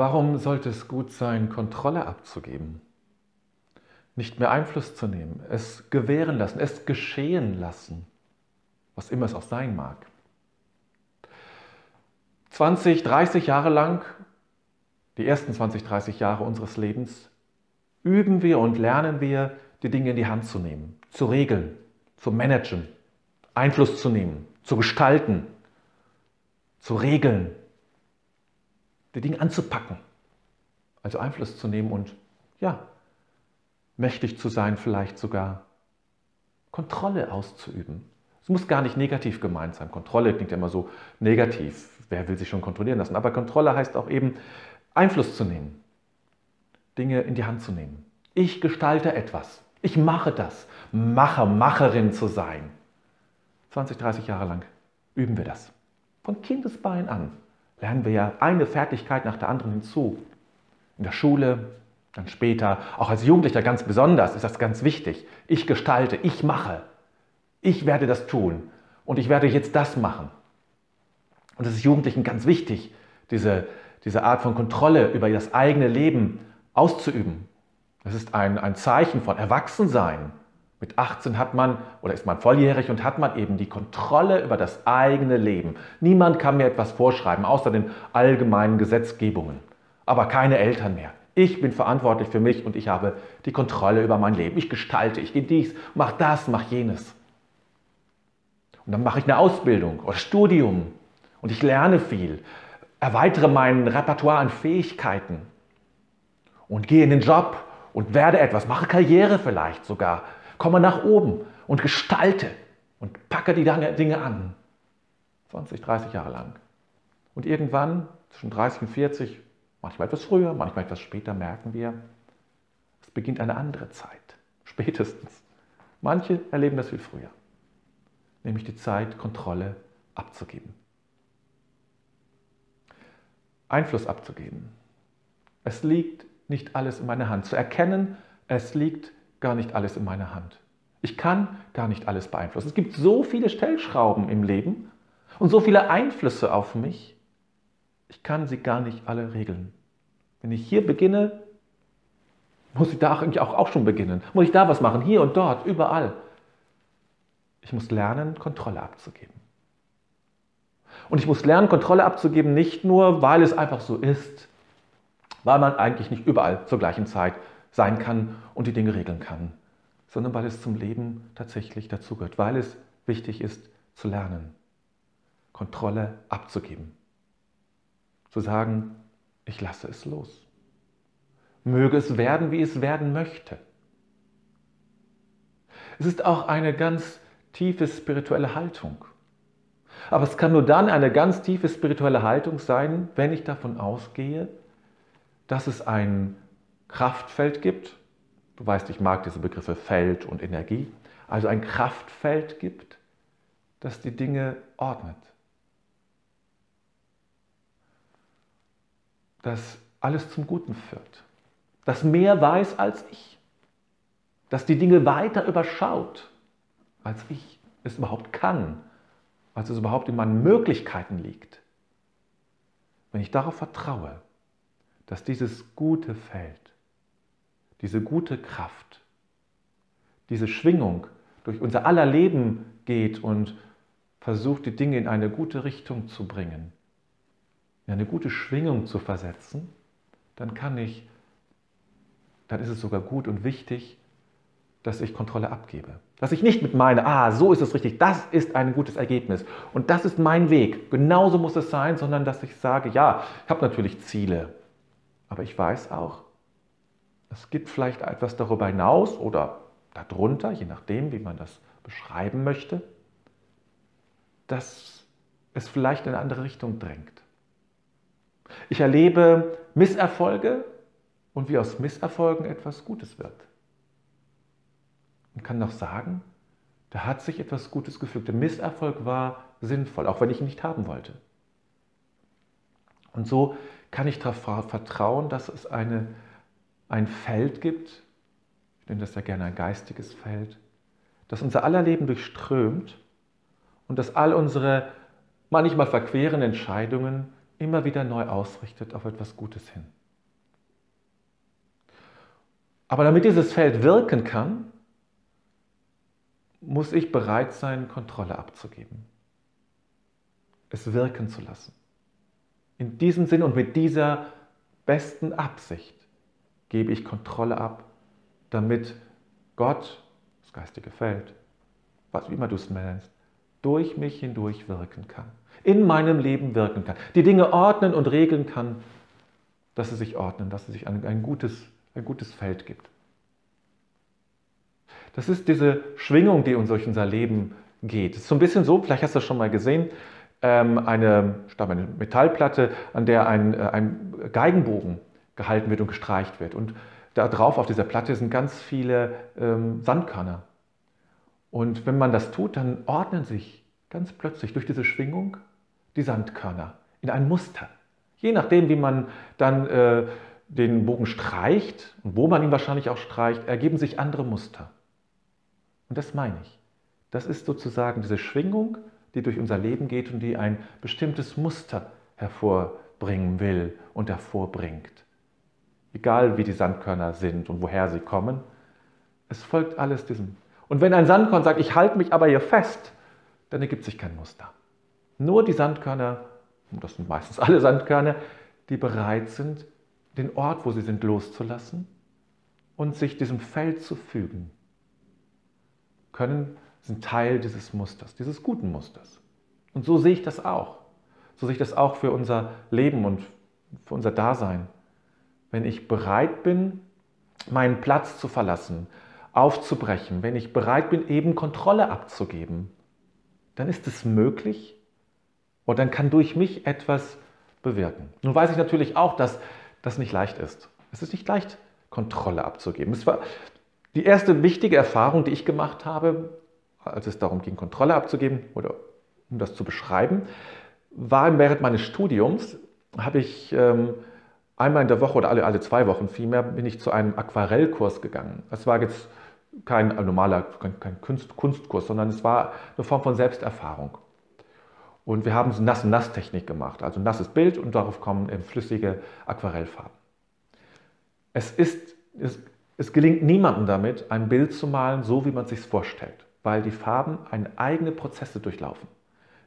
Warum sollte es gut sein, Kontrolle abzugeben? Nicht mehr Einfluss zu nehmen, es gewähren lassen, es geschehen lassen, was immer es auch sein mag. 20, 30 Jahre lang, die ersten 20, 30 Jahre unseres Lebens, üben wir und lernen wir, die Dinge in die Hand zu nehmen, zu regeln, zu managen, Einfluss zu nehmen, zu gestalten, zu regeln, die Dinge anzupacken, also Einfluss zu nehmen und ja, mächtig zu sein, vielleicht sogar Kontrolle auszuüben. Es muss gar nicht negativ gemeint sein. Kontrolle klingt ja immer so negativ. Wer will sich schon kontrollieren lassen? Aber Kontrolle heißt auch eben, Einfluss zu nehmen, Dinge in die Hand zu nehmen. Ich gestalte etwas. Ich mache das. Macher, Macherin zu sein. 20, 30 Jahre lang üben wir das. Von Kindesbein an lernen wir ja eine Fertigkeit nach der anderen hinzu. In der Schule, dann später, auch als Jugendlicher ganz besonders, ist das ganz wichtig. Ich gestalte, ich mache. Ich werde das tun und ich werde jetzt das machen. Und es ist Jugendlichen ganz wichtig, diese, diese Art von Kontrolle über das eigene Leben auszuüben. Das ist ein, ein Zeichen von Erwachsensein. Mit 18 hat man oder ist man volljährig und hat man eben die Kontrolle über das eigene Leben. Niemand kann mir etwas vorschreiben, außer den allgemeinen Gesetzgebungen. Aber keine Eltern mehr. Ich bin verantwortlich für mich und ich habe die Kontrolle über mein Leben. Ich gestalte, ich gehe dies, mach das, mach jenes. Und dann mache ich eine Ausbildung oder Studium und ich lerne viel, erweitere mein Repertoire an Fähigkeiten und gehe in den Job und werde etwas, mache Karriere vielleicht sogar, komme nach oben und gestalte und packe die Dinge an. 20, 30 Jahre lang. Und irgendwann, zwischen 30 und 40, manchmal etwas früher, manchmal etwas später, merken wir, es beginnt eine andere Zeit. Spätestens. Manche erleben das viel früher. Nämlich die Zeit, Kontrolle abzugeben. Einfluss abzugeben. Es liegt nicht alles in meiner Hand. Zu erkennen, es liegt gar nicht alles in meiner Hand. Ich kann gar nicht alles beeinflussen. Es gibt so viele Stellschrauben im Leben und so viele Einflüsse auf mich. Ich kann sie gar nicht alle regeln. Wenn ich hier beginne, muss ich da eigentlich auch, auch schon beginnen. Muss ich da was machen? Hier und dort, überall. Ich muss lernen, Kontrolle abzugeben. Und ich muss lernen, Kontrolle abzugeben, nicht nur, weil es einfach so ist, weil man eigentlich nicht überall zur gleichen Zeit sein kann und die Dinge regeln kann, sondern weil es zum Leben tatsächlich dazugehört, weil es wichtig ist zu lernen, Kontrolle abzugeben. Zu sagen, ich lasse es los. Möge es werden, wie es werden möchte. Es ist auch eine ganz tiefe spirituelle Haltung. Aber es kann nur dann eine ganz tiefe spirituelle Haltung sein, wenn ich davon ausgehe, dass es ein Kraftfeld gibt. Du weißt, ich mag diese Begriffe Feld und Energie. Also ein Kraftfeld gibt, das die Dinge ordnet. Das alles zum Guten führt. Das mehr weiß als ich. Das die Dinge weiter überschaut, als ich es überhaupt kann. Als es überhaupt in meinen Möglichkeiten liegt. Wenn ich darauf vertraue, dass dieses gute Feld, diese gute Kraft, diese Schwingung durch unser aller Leben geht und versucht, die Dinge in eine gute Richtung zu bringen, in eine gute Schwingung zu versetzen, dann kann ich, dann ist es sogar gut und wichtig, dass ich Kontrolle abgebe. Dass ich nicht mit meine, ah, so ist es richtig, das ist ein gutes Ergebnis und das ist mein Weg, genauso muss es sein, sondern dass ich sage, ja, ich habe natürlich Ziele, aber ich weiß auch, es gibt vielleicht etwas darüber hinaus oder darunter, je nachdem, wie man das beschreiben möchte, dass es vielleicht in eine andere Richtung drängt. Ich erlebe Misserfolge und wie aus Misserfolgen etwas Gutes wird. Und kann noch sagen, da hat sich etwas Gutes gefügt. Der Misserfolg war sinnvoll, auch wenn ich ihn nicht haben wollte. Und so kann ich darauf vertrauen, dass es eine, ein Feld gibt, ich nenne das ja gerne ein geistiges Feld, das unser aller Leben durchströmt und das all unsere manchmal verqueren Entscheidungen immer wieder neu ausrichtet auf etwas Gutes hin. Aber damit dieses Feld wirken kann, muss ich bereit sein, Kontrolle abzugeben. Es wirken zu lassen. In diesem Sinn und mit dieser besten Absicht gebe ich Kontrolle ab, damit Gott, das geistige Feld, was wie immer du es nennst, durch mich hindurch wirken kann, in meinem Leben wirken kann, die Dinge ordnen und regeln kann, dass sie sich ordnen, dass es sich ein, ein, gutes, ein gutes Feld gibt. Das ist diese Schwingung, die uns durch unser Leben geht. Es ist so ein bisschen so, vielleicht hast du das schon mal gesehen, ähm, eine, eine Metallplatte, an der ein, äh, ein Geigenbogen gehalten wird und gestreicht wird. Und da drauf auf dieser Platte sind ganz viele ähm, Sandkörner. Und wenn man das tut, dann ordnen sich ganz plötzlich durch diese Schwingung die Sandkörner in ein Muster. Je nachdem, wie man dann äh, den Bogen streicht und wo man ihn wahrscheinlich auch streicht, ergeben sich andere Muster. Und das meine ich. Das ist sozusagen diese Schwingung, die durch unser Leben geht und die ein bestimmtes Muster hervorbringen will und hervorbringt. Egal wie die Sandkörner sind und woher sie kommen, es folgt alles diesem. Und wenn ein Sandkorn sagt, ich halte mich aber hier fest, dann ergibt sich kein Muster. Nur die Sandkörner, und das sind meistens alle Sandkörner, die bereit sind, den Ort, wo sie sind, loszulassen und sich diesem Feld zu fügen, können, sind Teil dieses Musters, dieses guten Musters. Und so sehe ich das auch. So sehe ich das auch für unser Leben und für unser Dasein. Wenn ich bereit bin, meinen Platz zu verlassen, aufzubrechen, wenn ich bereit bin, eben Kontrolle abzugeben, dann ist es möglich und dann kann durch mich etwas bewirken. Nun weiß ich natürlich auch, dass das nicht leicht ist. Es ist nicht leicht, Kontrolle abzugeben. Es war die erste wichtige Erfahrung, die ich gemacht habe, als es darum ging, Kontrolle abzugeben oder um das zu beschreiben, war während meines Studiums, habe ich ähm, einmal in der Woche oder alle, alle zwei Wochen vielmehr, bin ich zu einem Aquarellkurs gegangen. Das war jetzt kein normaler kein, kein Kunst, Kunstkurs, sondern es war eine Form von Selbsterfahrung. Und wir haben so Nass-Nass-Technik gemacht, also nasses Bild und darauf kommen flüssige Aquarellfarben. Es, ist, es, es gelingt niemandem damit, ein Bild zu malen, so wie man es sich vorstellt, weil die Farben eigene Prozesse durchlaufen.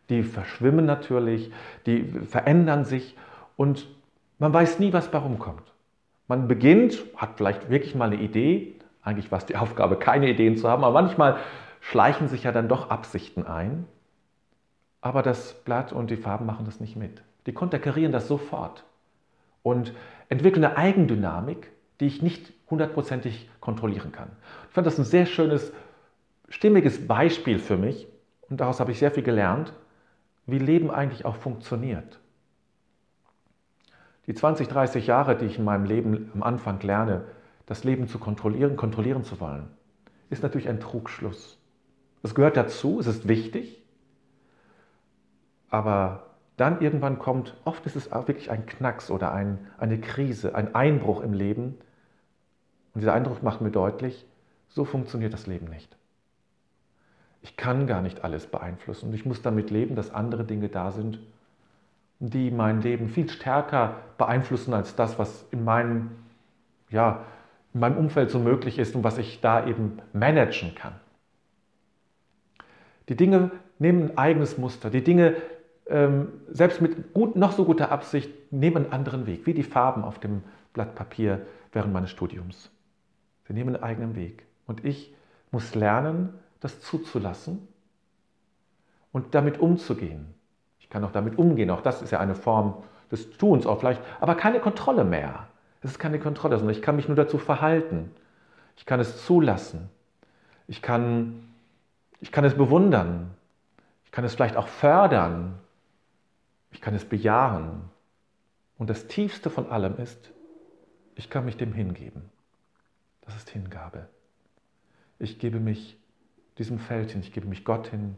Die verschwimmen natürlich, die verändern sich und man weiß nie, was bei rumkommt. Man beginnt, hat vielleicht wirklich mal eine Idee, eigentlich war es die Aufgabe, keine Ideen zu haben, aber manchmal schleichen sich ja dann doch Absichten ein. Aber das Blatt und die Farben machen das nicht mit. Die konterkarieren das sofort und entwickeln eine Eigendynamik, die ich nicht hundertprozentig kontrollieren kann. Ich fand das ein sehr schönes, stimmiges Beispiel für mich und daraus habe ich sehr viel gelernt, wie Leben eigentlich auch funktioniert. Die 20, 30 Jahre, die ich in meinem Leben am Anfang lerne, das Leben zu kontrollieren, kontrollieren zu wollen, ist natürlich ein Trugschluss. Es gehört dazu, es ist wichtig, aber dann irgendwann kommt, oft ist es auch wirklich ein Knacks oder ein, eine Krise, ein Einbruch im Leben. Und dieser Eindruck macht mir deutlich, so funktioniert das Leben nicht. Ich kann gar nicht alles beeinflussen und ich muss damit leben, dass andere Dinge da sind, die mein Leben viel stärker beeinflussen als das, was in meinem, ja, in meinem Umfeld so möglich ist und was ich da eben managen kann. Die Dinge nehmen ein eigenes Muster. Die Dinge, ähm, selbst mit gut, noch so guter Absicht, nehmen einen anderen Weg, wie die Farben auf dem Blatt Papier während meines Studiums. Sie nehmen einen eigenen Weg. Und ich muss lernen, das zuzulassen und damit umzugehen. Ich kann auch damit umgehen. Auch das ist ja eine Form des Tuns, auch vielleicht, aber keine Kontrolle mehr. Es ist keine Kontrolle, sondern ich kann mich nur dazu verhalten. Ich kann es zulassen. Ich kann, ich kann es bewundern. Ich kann es vielleicht auch fördern. Ich kann es bejahen. Und das Tiefste von allem ist, ich kann mich dem hingeben. Das ist Hingabe. Ich gebe mich diesem Feld hin, ich gebe mich Gott hin.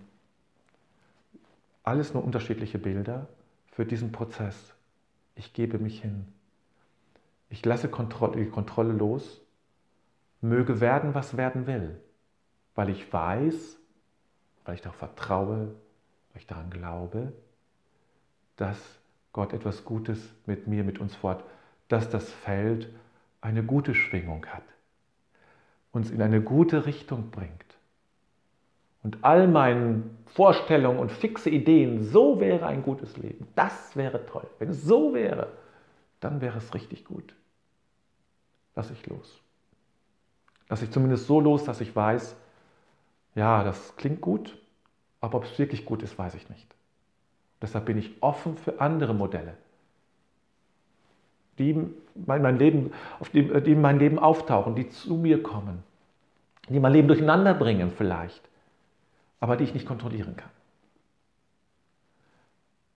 Alles nur unterschiedliche Bilder für diesen Prozess. Ich gebe mich hin. Ich lasse die Kontrolle los, möge werden, was werden will, weil ich weiß, weil ich darauf vertraue, weil ich daran glaube, dass Gott etwas Gutes mit mir, mit uns fort, dass das Feld eine gute Schwingung hat, uns in eine gute Richtung bringt. Und all meinen Vorstellungen und fixe Ideen, so wäre ein gutes Leben, das wäre toll. Wenn es so wäre, dann wäre es richtig gut. Lass ich los. Lass ich zumindest so los, dass ich weiß, ja, das klingt gut, aber ob es wirklich gut ist, weiß ich nicht. Deshalb bin ich offen für andere Modelle, die mein Leben, auf die, die in mein Leben auftauchen, die zu mir kommen, die mein Leben durcheinander bringen vielleicht, aber die ich nicht kontrollieren kann.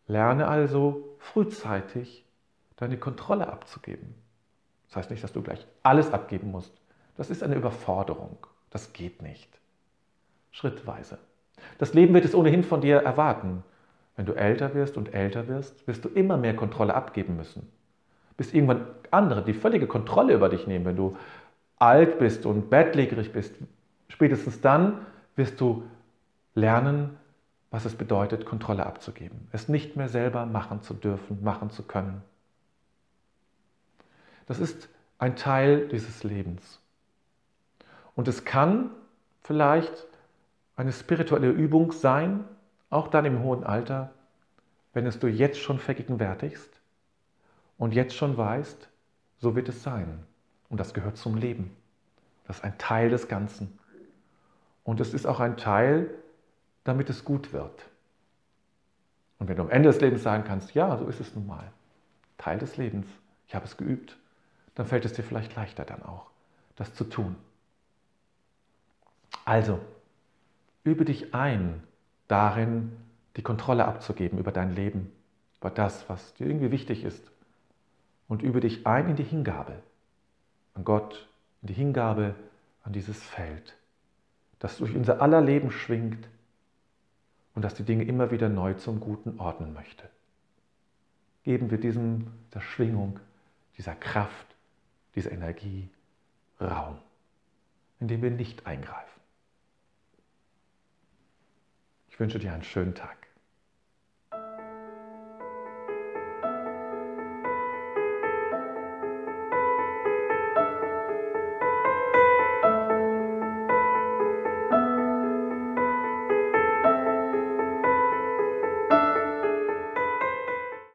Lerne also frühzeitig deine Kontrolle abzugeben. Das heißt nicht, dass du gleich alles abgeben musst. Das ist eine Überforderung. Das geht nicht. Schrittweise. Das Leben wird es ohnehin von dir erwarten. Wenn du älter wirst und älter wirst, wirst du immer mehr Kontrolle abgeben müssen. Bis irgendwann andere die völlige Kontrolle über dich nehmen. Wenn du alt bist und bettlägerig bist, spätestens dann wirst du lernen, was es bedeutet, Kontrolle abzugeben. Es nicht mehr selber machen zu dürfen, machen zu können. Das ist ein Teil dieses Lebens. Und es kann vielleicht eine spirituelle Übung sein, auch dann im hohen Alter, wenn es du jetzt schon vergegenwärtigst und jetzt schon weißt, so wird es sein. Und das gehört zum Leben. Das ist ein Teil des Ganzen. Und es ist auch ein Teil, damit es gut wird. Und wenn du am Ende des Lebens sagen kannst, ja, so ist es nun mal, Teil des Lebens, ich habe es geübt, dann fällt es dir vielleicht leichter dann auch, das zu tun. Also, übe dich ein, darin die Kontrolle abzugeben über dein Leben, über das, was dir irgendwie wichtig ist. Und übe dich ein in die Hingabe an Gott, in die Hingabe an dieses Feld, das durch unser aller Leben schwingt und das die Dinge immer wieder neu zum Guten ordnen möchte. Geben wir diesem, der Schwingung, dieser Kraft, dieser Energie Raum, indem wir nicht eingreifen. Ich wünsche dir einen schönen Tag.